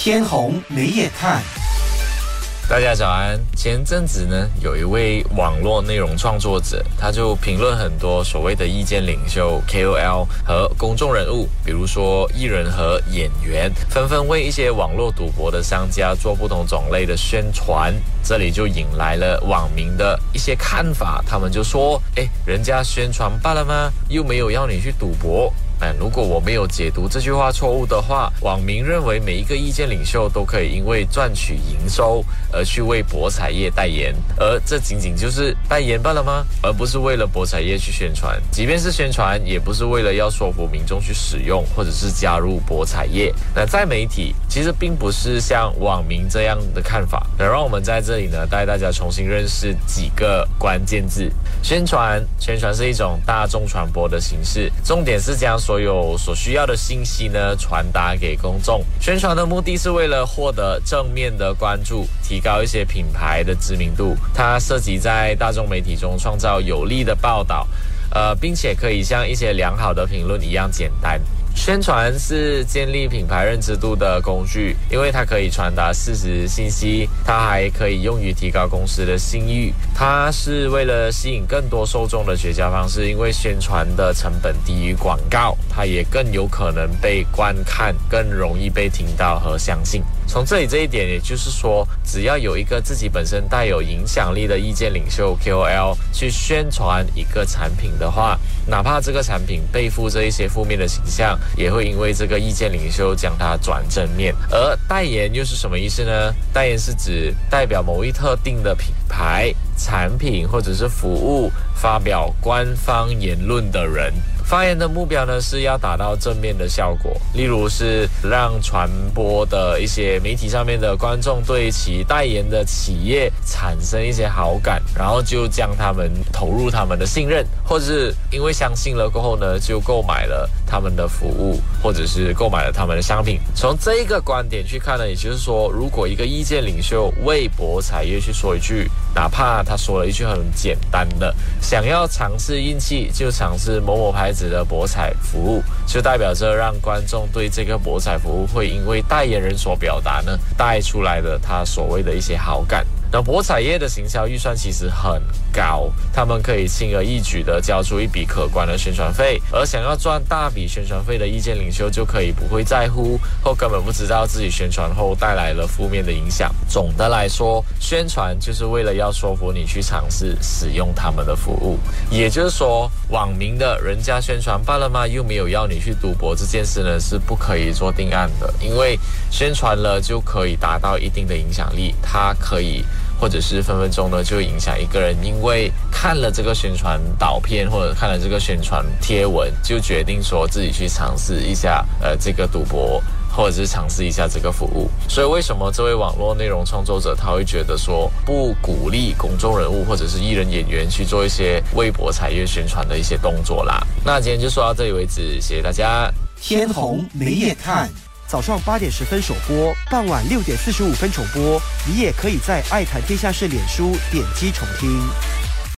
天虹没眼看。大家早安。前阵子呢，有一位网络内容创作者，他就评论很多所谓的意见领袖 KOL 和公众人物，比如说艺人和演员，纷纷为一些网络赌博的商家做不同种类的宣传，这里就引来了网民的一些看法。他们就说：“哎，人家宣传罢了吗？又没有要你去赌博。”哎，如果我没有解读这句话错误的话，网民认为每一个意见领袖都可以因为赚取营收而去为博彩业代言，而这仅仅就是代言罢了吗？而不是为了博彩业去宣传，即便是宣传，也不是为了要说服民众去使用或者是加入博彩业。那在媒体其实并不是像网民这样的看法。那让我们在这里呢带大家重新认识几个关键字：宣传。宣传是一种大众传播的形式，重点是将。所有所需要的信息呢，传达给公众。宣传的目的是为了获得正面的关注，提高一些品牌的知名度。它涉及在大众媒体中创造有利的报道，呃，并且可以像一些良好的评论一样简单。宣传是建立品牌认知度的工具，因为它可以传达事实信息，它还可以用于提高公司的信誉。它是为了吸引更多受众的绝佳方式，因为宣传的成本低于广告，它也更有可能被观看，更容易被听到和相信。从这里这一点，也就是说，只要有一个自己本身带有影响力的意见领袖 KOL 去宣传一个产品的话，哪怕这个产品背负着一些负面的形象。也会因为这个意见领袖将它转正面，而代言又是什么意思呢？代言是指代表某一特定的品牌、产品或者是服务发表官方言论的人。发言的目标呢是要达到正面的效果，例如是让传播的一些媒体上面的观众对其代言的企业产生一些好感，然后就将他们投入他们的信任，或者是因为相信了过后呢，就购买了他们的服务，或者是购买了他们的商品。从这个观点去看呢，也就是说，如果一个意见领袖为博彩业去说一句，哪怕他说了一句很简单的，想要尝试运气，就尝试某某牌子。的博彩服务，就代表着让观众对这个博彩服务会因为代言人所表达呢带出来的他所谓的一些好感。那博彩业的行销预算其实很高，他们可以轻而易举地交出一笔可观的宣传费，而想要赚大笔宣传费的意见领袖就可以不会在乎，或根本不知道自己宣传后带来了负面的影响。总的来说，宣传就是为了要说服你去尝试使用他们的服务。也就是说，网民的人家宣传罢了吗？又没有要你去赌博这件事呢，是不可以做定案的，因为宣传了就可以达到一定的影响力，它可以。或者是分分钟呢，就影响一个人，因为看了这个宣传导片或者看了这个宣传贴文，就决定说自己去尝试一下，呃，这个赌博，或者是尝试一下这个服务。所以为什么这位网络内容创作者他会觉得说不鼓励公众人物或者是艺人演员去做一些微博彩页宣传的一些动作啦？那今天就说到这里为止，谢谢大家。天虹没眼看。早上八点十分首播，傍晚六点四十五分重播。你也可以在爱谈天下事脸书点击重听。